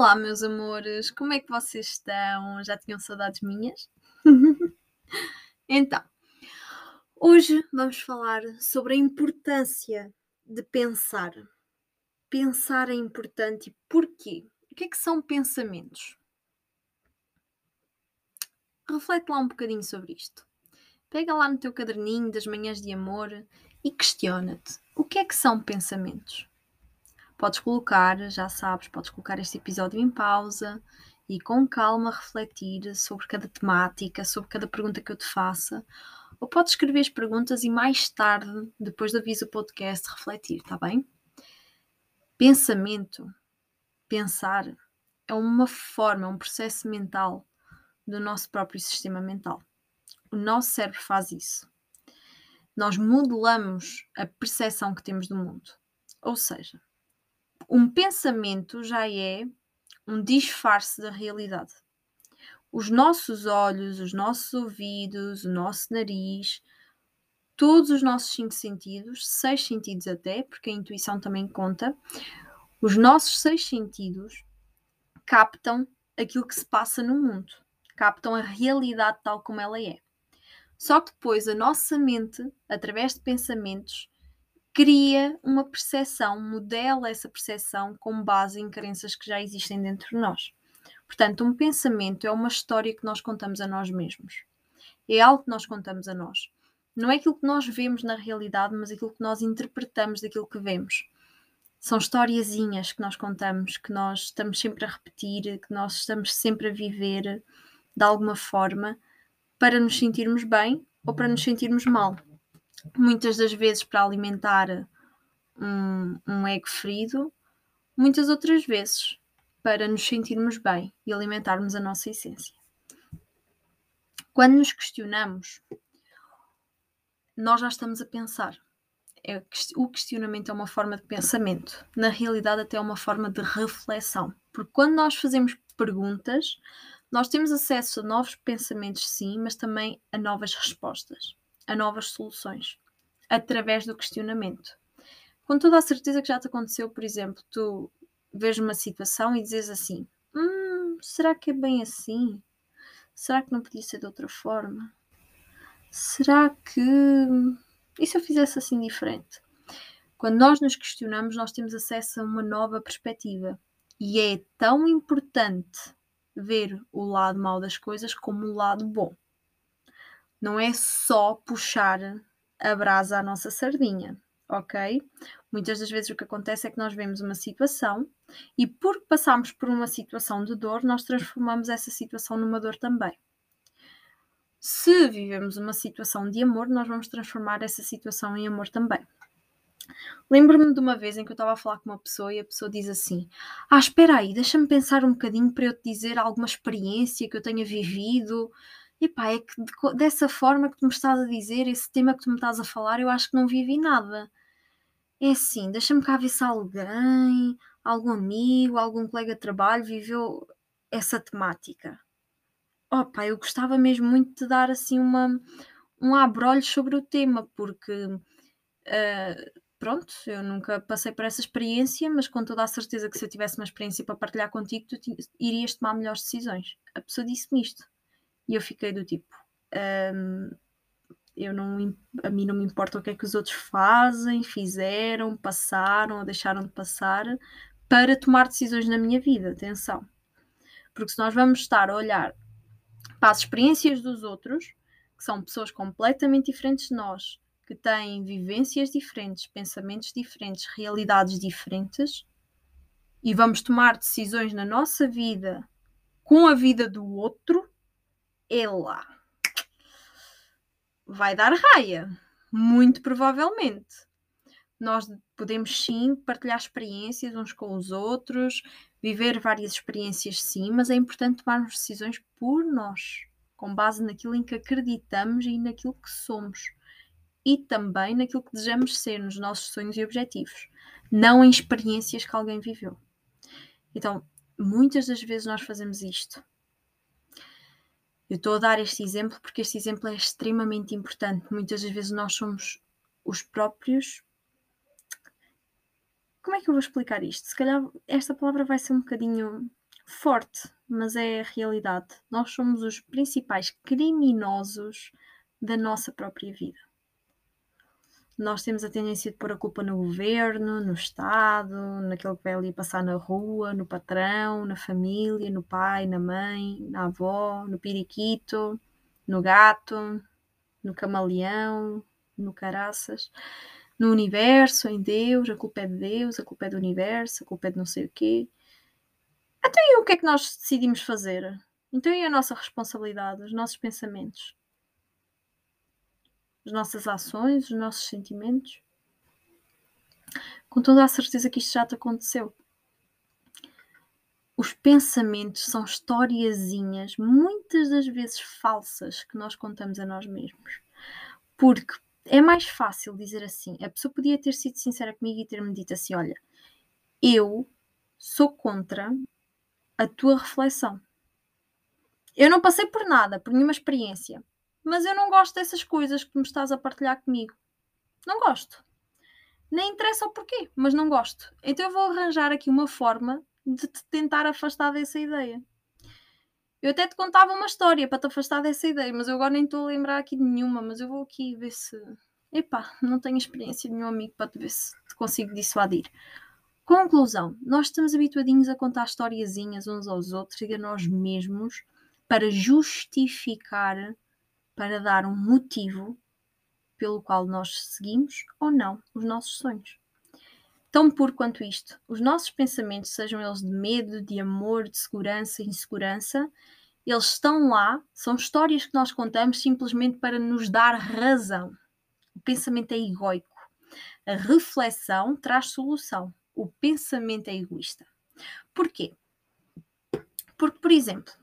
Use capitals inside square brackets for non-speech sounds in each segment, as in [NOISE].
Olá, meus amores, como é que vocês estão? Já tinham saudades minhas? [LAUGHS] então, hoje vamos falar sobre a importância de pensar. Pensar é importante e porquê? O que é que são pensamentos? Reflete lá um bocadinho sobre isto. Pega lá no teu caderninho das manhãs de amor e questiona-te: o que é que são pensamentos? Podes colocar, já sabes, podes colocar este episódio em pausa e com calma refletir sobre cada temática, sobre cada pergunta que eu te faça. Ou podes escrever as perguntas e mais tarde, depois de aviso o podcast, refletir, está bem? Pensamento, pensar, é uma forma, é um processo mental do nosso próprio sistema mental. O nosso cérebro faz isso. Nós modelamos a percepção que temos do mundo. Ou seja, um pensamento já é um disfarce da realidade. Os nossos olhos, os nossos ouvidos, o nosso nariz, todos os nossos cinco sentidos, seis sentidos até, porque a intuição também conta, os nossos seis sentidos captam aquilo que se passa no mundo, captam a realidade tal como ela é. Só que depois a nossa mente, através de pensamentos, cria uma percepção, modela essa percepção com base em crenças que já existem dentro de nós. Portanto, um pensamento é uma história que nós contamos a nós mesmos. É algo que nós contamos a nós. Não é aquilo que nós vemos na realidade, mas aquilo que nós interpretamos daquilo que vemos. São historiazinhas que nós contamos, que nós estamos sempre a repetir, que nós estamos sempre a viver de alguma forma para nos sentirmos bem ou para nos sentirmos mal muitas das vezes para alimentar um, um ego ferido, muitas outras vezes para nos sentirmos bem e alimentarmos a nossa essência. Quando nos questionamos, nós já estamos a pensar. É, o questionamento é uma forma de pensamento. Na realidade, até é uma forma de reflexão. Porque quando nós fazemos perguntas, nós temos acesso a novos pensamentos, sim, mas também a novas respostas a novas soluções através do questionamento. Com toda a certeza que já te aconteceu, por exemplo, tu vês uma situação e dizes assim: hum, será que é bem assim? Será que não podia ser de outra forma? Será que. E se eu fizesse assim diferente? Quando nós nos questionamos, nós temos acesso a uma nova perspectiva. E é tão importante ver o lado mau das coisas como o lado bom não é só puxar a brasa à nossa sardinha, ok? Muitas das vezes o que acontece é que nós vemos uma situação e porque passamos por uma situação de dor, nós transformamos essa situação numa dor também. Se vivemos uma situação de amor, nós vamos transformar essa situação em amor também. Lembro-me de uma vez em que eu estava a falar com uma pessoa e a pessoa diz assim: Ah, espera aí, deixa-me pensar um bocadinho para eu te dizer alguma experiência que eu tenha vivido epá, é que de, dessa forma que tu me estás a dizer, esse tema que tu me estás a falar, eu acho que não vivi nada. É assim, deixa-me cá ver se alguém, algum amigo, algum colega de trabalho viveu essa temática. Opa, eu gostava mesmo muito de dar assim uma, um abrolho sobre o tema, porque uh, pronto, eu nunca passei por essa experiência, mas com toda a certeza que se eu tivesse uma experiência para partilhar contigo, tu irias tomar melhores decisões. A pessoa disse-me isto. E eu fiquei do tipo, um, eu não, a mim não me importa o que é que os outros fazem, fizeram, passaram ou deixaram de passar para tomar decisões na minha vida. Atenção. Porque se nós vamos estar a olhar para as experiências dos outros, que são pessoas completamente diferentes de nós, que têm vivências diferentes, pensamentos diferentes, realidades diferentes, e vamos tomar decisões na nossa vida com a vida do outro, ela vai dar raia, muito provavelmente. Nós podemos sim partilhar experiências uns com os outros, viver várias experiências sim, mas é importante tomarmos decisões por nós, com base naquilo em que acreditamos e naquilo que somos. E também naquilo que desejamos ser, nos nossos sonhos e objetivos, não em experiências que alguém viveu. Então, muitas das vezes nós fazemos isto. Eu estou a dar este exemplo porque este exemplo é extremamente importante. Muitas das vezes nós somos os próprios. Como é que eu vou explicar isto? Se calhar esta palavra vai ser um bocadinho forte, mas é a realidade. Nós somos os principais criminosos da nossa própria vida. Nós temos a tendência de pôr a culpa no governo, no Estado, naquele que vai ali passar na rua, no patrão, na família, no pai, na mãe, na avó, no periquito, no gato, no camaleão, no caraças, no universo, em Deus, a culpa é de Deus, a culpa é do universo, a culpa é de não sei o quê. Então e o que é que nós decidimos fazer? Então e a nossa responsabilidade, os nossos pensamentos? As nossas ações, os nossos sentimentos? Com toda a certeza que isto já te aconteceu. Os pensamentos são historiazinhas, muitas das vezes falsas, que nós contamos a nós mesmos. Porque é mais fácil dizer assim. A pessoa podia ter sido sincera comigo e ter-me dito assim: olha, eu sou contra a tua reflexão. Eu não passei por nada, por nenhuma experiência, mas eu não gosto dessas coisas que me estás a partilhar comigo. Não gosto. Nem interessa o porquê, mas não gosto. Então eu vou arranjar aqui uma forma de te tentar afastar dessa ideia. Eu até te contava uma história para te afastar dessa ideia, mas eu agora nem estou a lembrar aqui de nenhuma, mas eu vou aqui ver se. Epá, não tenho experiência de nenhum amigo para te ver se te consigo dissuadir. Conclusão: nós estamos habituadinhos a contar historiazinhas uns aos outros e a nós mesmos para justificar, para dar um motivo pelo qual nós seguimos ou não os nossos sonhos. Tão puro quanto isto, os nossos pensamentos, sejam eles de medo, de amor, de segurança, insegurança, eles estão lá, são histórias que nós contamos simplesmente para nos dar razão. O pensamento é egoico. A reflexão traz solução o pensamento é egoísta. Porquê? Porque, por exemplo,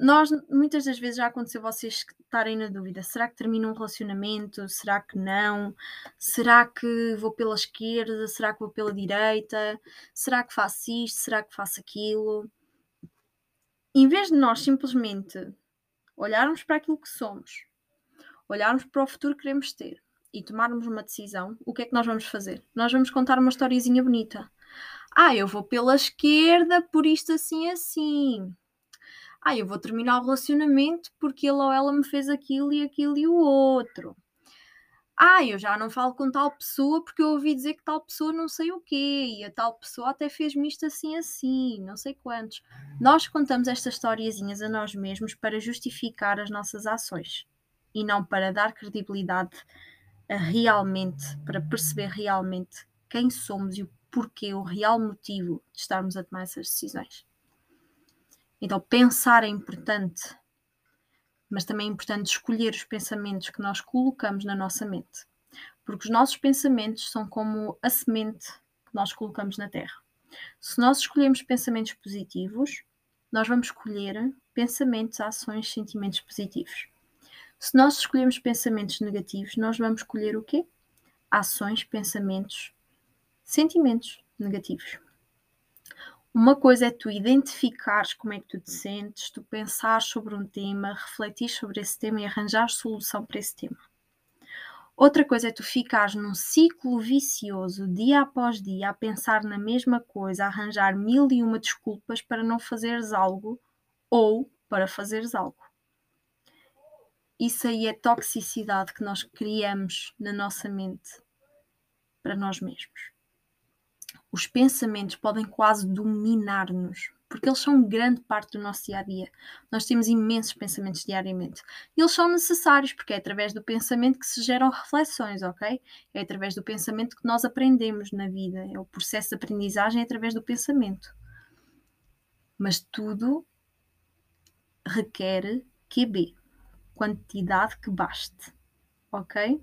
nós muitas das vezes já aconteceu vocês estarem na dúvida: será que termino um relacionamento? Será que não? Será que vou pela esquerda? Será que vou pela direita? Será que faço isto? Será que faço aquilo? Em vez de nós simplesmente olharmos para aquilo que somos, olharmos para o futuro que queremos ter, e tomarmos uma decisão, o que é que nós vamos fazer? Nós vamos contar uma historiazinha bonita. Ah, eu vou pela esquerda por isto assim assim. Ah, eu vou terminar o relacionamento porque ele ou ela me fez aquilo e aquilo e o outro. Ah, eu já não falo com tal pessoa porque eu ouvi dizer que tal pessoa não sei o quê e a tal pessoa até fez-me isto assim assim, não sei quantos. Nós contamos estas historiazinhas a nós mesmos para justificar as nossas ações e não para dar credibilidade realmente, para perceber realmente quem somos e o porquê, o real motivo de estarmos a tomar essas decisões. Então, pensar é importante, mas também é importante escolher os pensamentos que nós colocamos na nossa mente, porque os nossos pensamentos são como a semente que nós colocamos na terra. Se nós escolhemos pensamentos positivos, nós vamos escolher pensamentos, ações, sentimentos positivos. Se nós escolhemos pensamentos negativos, nós vamos escolher o quê? Ações, pensamentos, sentimentos negativos. Uma coisa é tu identificares como é que tu te sentes, tu pensares sobre um tema, refletir sobre esse tema e arranjar solução para esse tema. Outra coisa é tu ficares num ciclo vicioso, dia após dia, a pensar na mesma coisa, a arranjar mil e uma desculpas para não fazeres algo ou para fazeres algo isso aí é toxicidade que nós criamos na nossa mente para nós mesmos. Os pensamentos podem quase dominar-nos, porque eles são grande parte do nosso dia a dia. Nós temos imensos pensamentos diariamente. E eles são necessários, porque é através do pensamento que se geram reflexões, ok? É através do pensamento que nós aprendemos na vida. É o processo de aprendizagem através do pensamento. Mas tudo requer QB quantidade que baste, ok?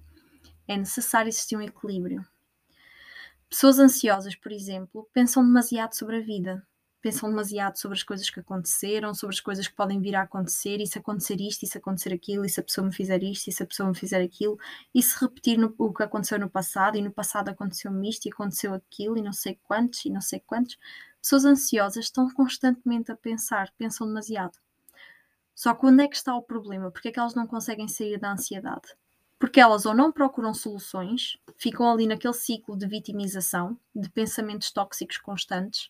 É necessário existir um equilíbrio. Pessoas ansiosas, por exemplo, pensam demasiado sobre a vida, pensam demasiado sobre as coisas que aconteceram, sobre as coisas que podem vir a acontecer, e se acontecer isto, e se acontecer aquilo, e se a pessoa me fizer isto, e se a pessoa me fizer aquilo, e se repetir no, o que aconteceu no passado, e no passado aconteceu-me isto, e aconteceu aquilo, e não sei quantos, e não sei quantos. Pessoas ansiosas estão constantemente a pensar, pensam demasiado. Só que onde é que está o problema? Porque é que elas não conseguem sair da ansiedade? Porque elas ou não procuram soluções, ficam ali naquele ciclo de vitimização, de pensamentos tóxicos constantes,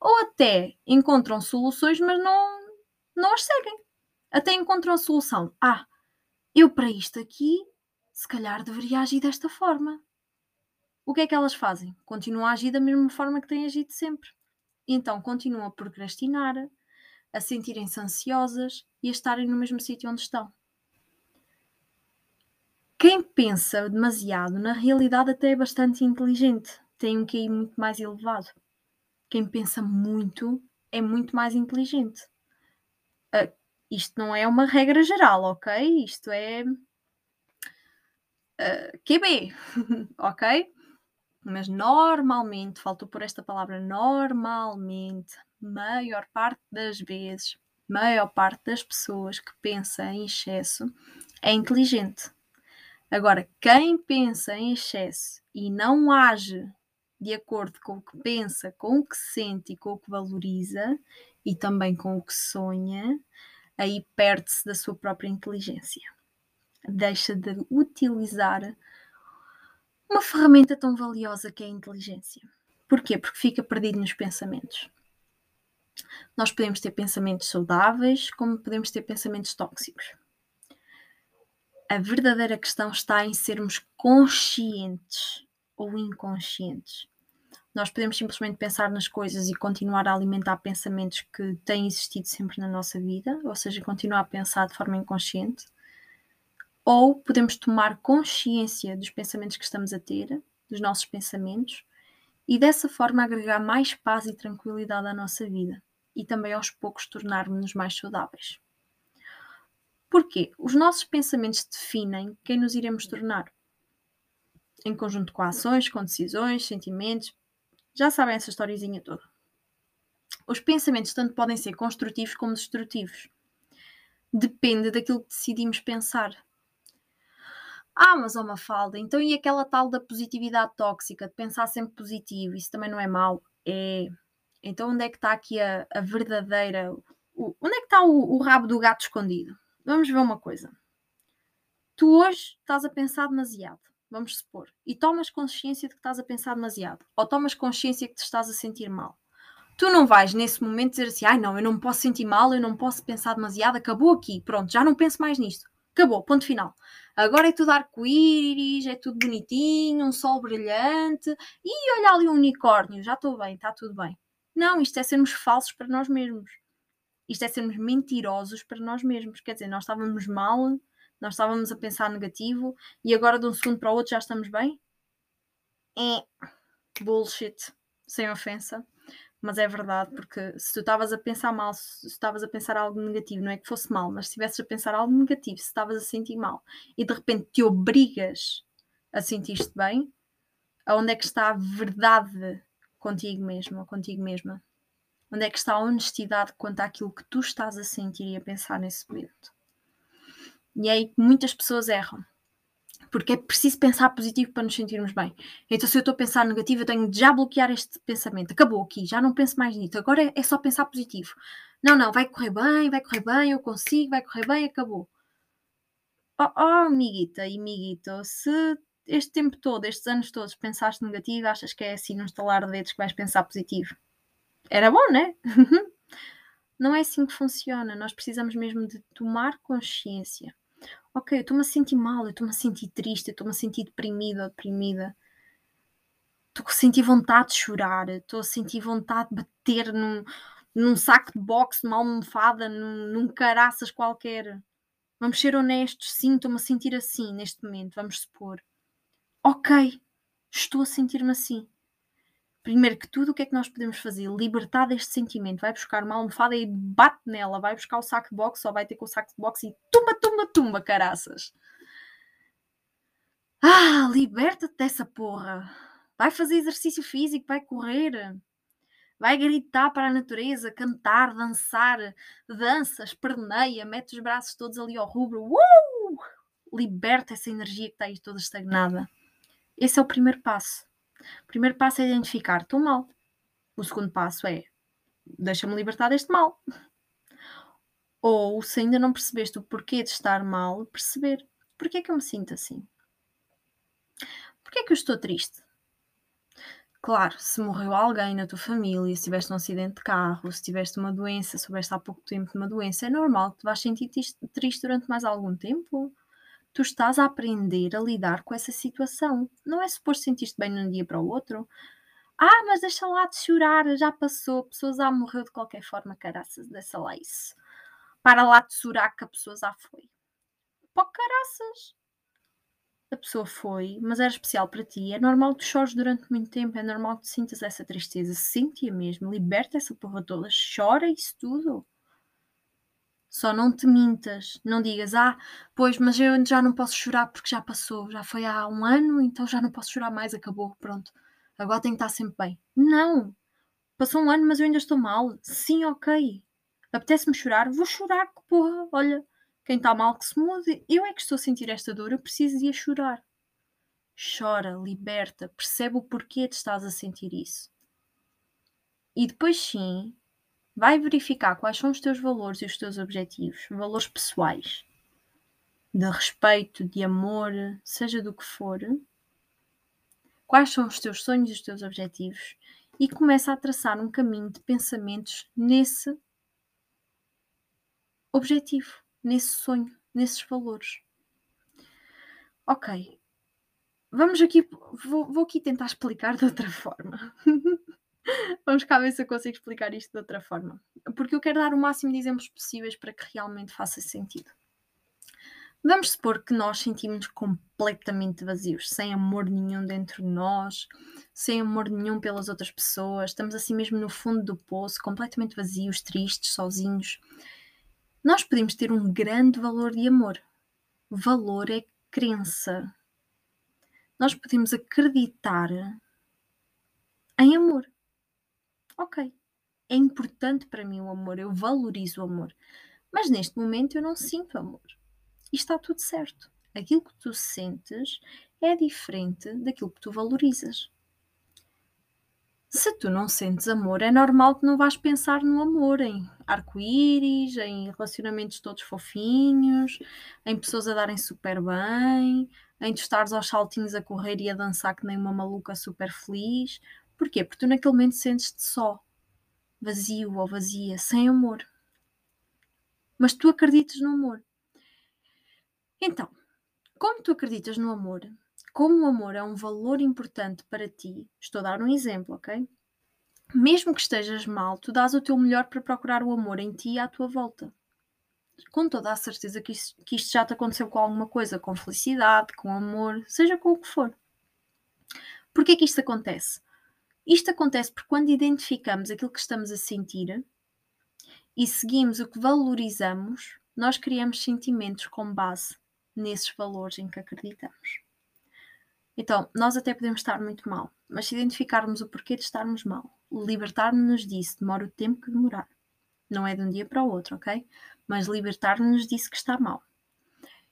Ou até encontram soluções, mas não, não as seguem. Até encontram a solução. Ah, eu para isto aqui, se calhar deveria agir desta forma. O que é que elas fazem? Continuam a agir da mesma forma que têm agido sempre. Então continuam a procrastinar, a sentirem-se ansiosas e a estarem no mesmo sítio onde estão. Quem pensa demasiado, na realidade, até é bastante inteligente, tem um QI muito mais elevado. Quem pensa muito é muito mais inteligente. Uh, isto não é uma regra geral, ok? Isto é uh, ah, QB, [LAUGHS] ok? Mas normalmente, faltou por esta palavra, normalmente, maior parte das vezes, maior parte das pessoas que pensa em excesso é inteligente. Agora, quem pensa em excesso e não age de acordo com o que pensa, com o que sente e com o que valoriza, e também com o que sonha, aí perde-se da sua própria inteligência. Deixa de utilizar uma ferramenta tão valiosa que é a inteligência. Porquê? Porque fica perdido nos pensamentos. Nós podemos ter pensamentos saudáveis, como podemos ter pensamentos tóxicos. A verdadeira questão está em sermos conscientes ou inconscientes. Nós podemos simplesmente pensar nas coisas e continuar a alimentar pensamentos que têm existido sempre na nossa vida, ou seja, continuar a pensar de forma inconsciente, ou podemos tomar consciência dos pensamentos que estamos a ter, dos nossos pensamentos, e dessa forma agregar mais paz e tranquilidade à nossa vida e também aos poucos tornarmos-nos mais saudáveis. Porquê? Os nossos pensamentos definem quem nos iremos tornar. Em conjunto com ações, com decisões, sentimentos. Já sabem essa historiezinha toda. Os pensamentos tanto podem ser construtivos como destrutivos. Depende daquilo que decidimos pensar. Ah, mas ó Mafalda, então e aquela tal da positividade tóxica, de pensar sempre positivo, isso também não é mau? É. Então onde é que está aqui a, a verdadeira... O, onde é que está o, o rabo do gato escondido? Vamos ver uma coisa. Tu hoje estás a pensar demasiado, vamos supor, e tomas consciência de que estás a pensar demasiado, ou tomas consciência que te estás a sentir mal. Tu não vais nesse momento dizer assim, ai não, eu não me posso sentir mal, eu não posso pensar demasiado, acabou aqui, pronto, já não penso mais nisto. Acabou, ponto final. Agora é tudo arco-íris, é tudo bonitinho, um sol brilhante, e olha ali um unicórnio, já estou bem, está tudo bem. Não, isto é sermos falsos para nós mesmos. Isto é sermos mentirosos para nós mesmos. Quer dizer, nós estávamos mal, nós estávamos a pensar negativo e agora de um segundo para o outro já estamos bem? É bullshit, sem ofensa. Mas é verdade, porque se tu estavas a pensar mal, se estavas a pensar algo negativo, não é que fosse mal, mas se estivesses a pensar algo negativo, se estavas a sentir mal e de repente te obrigas a sentir-te bem, aonde é que está a verdade contigo mesmo contigo mesma? Onde é que está a honestidade quanto àquilo que tu estás a sentir e a pensar nesse momento? E é aí que muitas pessoas erram. Porque é preciso pensar positivo para nos sentirmos bem. Então, se eu estou a pensar negativo, eu tenho de já bloquear este pensamento. Acabou aqui, já não penso mais nisso. Agora é, só pensar positivo. Não, não, vai correr bem, vai correr bem, eu consigo, vai correr bem, acabou. Oh, oh amiguita e amiguito, se este tempo todo, estes anos todos, pensaste negativo, achas que é assim num estalar de dedos que vais pensar positivo? Era bom, né? [LAUGHS] Não é assim que funciona. Nós precisamos mesmo de tomar consciência. Ok, eu estou-me a sentir mal, eu estou-me a sentir triste, eu estou-me a sentir deprimida ou deprimida. Estou a sentir vontade de chorar, estou a sentir vontade de bater num, num saco de boxe, numa almofada, num, num caraças qualquer. Vamos ser honestos, sim, estou-me a sentir assim neste momento, vamos supor. Ok, estou a sentir-me assim primeiro que tudo, o que é que nós podemos fazer? Libertar deste sentimento. Vai buscar uma almofada e bate nela. Vai buscar o saco de boxe ou vai ter com o saco de boxe e tumba, tumba, tumba, caraças. Ah, liberta-te dessa porra. Vai fazer exercício físico, vai correr. Vai gritar para a natureza, cantar, dançar, dança, esperneia, mete os braços todos ali ao rubro. Uh! Liberta essa energia que está aí toda estagnada. Esse é o primeiro passo. O primeiro passo é identificar, estou mal. O segundo passo é, deixa-me libertar deste mal. Ou, se ainda não percebeste o porquê de estar mal, perceber, porquê é que eu me sinto assim? Porquê é que eu estou triste? Claro, se morreu alguém na tua família, se tiveste um acidente de carro, se tiveste uma doença, soubeste há pouco tempo de uma doença, é normal que te vais sentir triste durante mais algum tempo. Tu estás a aprender a lidar com essa situação. Não é suposto sentir-te bem de um dia para o outro. Ah, mas deixa lá de chorar, já passou, a pessoa já morreu de qualquer forma, caraças, deixa lá isso. Para lá de chorar que a pessoa já foi. Pô, caraças a pessoa foi, mas era especial para ti. É normal que tu chores durante muito tempo, é normal que tu sintas essa tristeza. Sente-a mesmo, liberta essa porra toda, chora isso tudo. Só não te mintas, não digas, ah, pois, mas eu já não posso chorar porque já passou, já foi há um ano, então já não posso chorar mais, acabou, pronto. Agora tenho que estar sempre bem. Não! Passou um ano, mas eu ainda estou mal. Sim, ok. Apetece-me chorar, vou chorar, porra, olha, quem está mal que se mude. Eu é que estou a sentir esta dor, eu preciso de a chorar. Chora, liberta, percebe o porquê de estás a sentir isso. E depois sim, vai verificar quais são os teus valores e os teus objetivos, valores pessoais, de respeito, de amor, seja do que for. Quais são os teus sonhos e os teus objetivos e começa a traçar um caminho de pensamentos nesse objetivo nesse sonho, nesses valores. Ok, vamos aqui, vou, vou aqui tentar explicar de outra forma. [LAUGHS] [LAUGHS] vamos cá ver se eu consigo explicar isto de outra forma. Porque eu quero dar o máximo de exemplos possíveis para que realmente faça sentido. Vamos supor que nós sentimos completamente vazios, sem amor nenhum dentro de nós, sem amor nenhum pelas outras pessoas, estamos assim mesmo no fundo do poço, completamente vazios, tristes, sozinhos nós podemos ter um grande valor de amor. Valor é crença. Nós podemos acreditar em amor. Ok, é importante para mim o amor, eu valorizo o amor. Mas neste momento eu não sinto amor. E está tudo certo. Aquilo que tu sentes é diferente daquilo que tu valorizas. Se tu não sentes amor, é normal que não vais pensar no amor, em arco-íris, em relacionamentos todos fofinhos, em pessoas a darem super bem, em tu estares aos saltinhos a correr e a dançar que nem uma maluca super feliz. Porquê? Porque tu naquele momento sentes-te só, vazio ou vazia, sem amor. Mas tu acreditas no amor. Então, como tu acreditas no amor, como o amor é um valor importante para ti, estou a dar um exemplo, ok? Mesmo que estejas mal, tu dás o teu melhor para procurar o amor em ti e à tua volta. Com toda a certeza que que isto já te aconteceu com alguma coisa, com felicidade, com amor, seja com o que for. Porquê que isto acontece? Isto acontece porque quando identificamos aquilo que estamos a sentir e seguimos o que valorizamos, nós criamos sentimentos com base nesses valores em que acreditamos. Então, nós até podemos estar muito mal, mas se identificarmos o porquê de estarmos mal, libertar-nos disso demora o tempo que demorar. Não é de um dia para o outro, ok? Mas libertar-nos disso que está mal.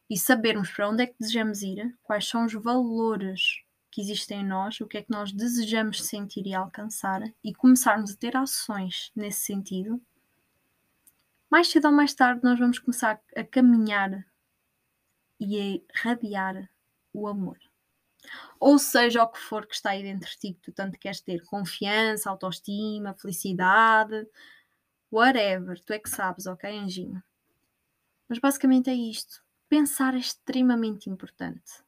E sabermos para onde é que desejamos ir, quais são os valores que existem em nós, o que é que nós desejamos sentir e alcançar, e começarmos a ter ações nesse sentido, mais cedo ou mais tarde nós vamos começar a caminhar e a radiar o amor ou seja o que for que está aí dentro de ti que tu tanto queres ter, confiança, autoestima, felicidade, whatever, tu é que sabes, ok, anjinho? Mas basicamente é isto. Pensar é extremamente importante.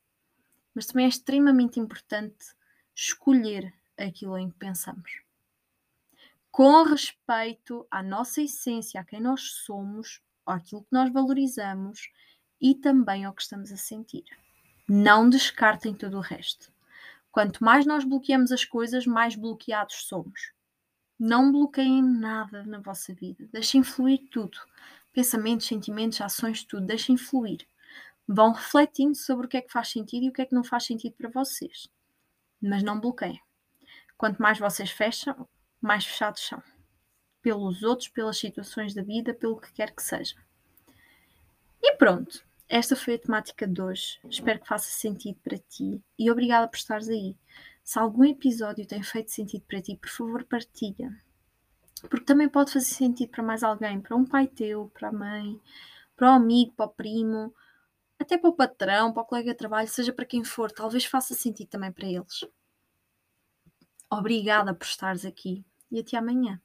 Mas também é extremamente importante escolher aquilo em que pensamos. Com respeito à nossa essência, a quem nós somos, àquilo que nós valorizamos e também ao que estamos a sentir. Não descartem todo o resto. Quanto mais nós bloqueamos as coisas, mais bloqueados somos. Não bloqueiem nada na vossa vida. Deixem fluir tudo. Pensamentos, sentimentos, ações, tudo. Deixem fluir. Vão refletindo sobre o que é que faz sentido e o que é que não faz sentido para vocês. Mas não bloqueiem. Quanto mais vocês fecham, mais fechados são. Pelos outros, pelas situações da vida, pelo que quer que seja. E pronto. Esta foi a temática de hoje. Espero que faça sentido para ti e obrigada por estares aí. Se algum episódio tem feito sentido para ti, por favor, partilha. Porque também pode fazer sentido para mais alguém, para um pai teu, para a mãe, para o amigo, para o primo, até para o patrão, para o colega de trabalho, seja para quem for, talvez faça sentido também para eles. Obrigada por estares aqui e até amanhã.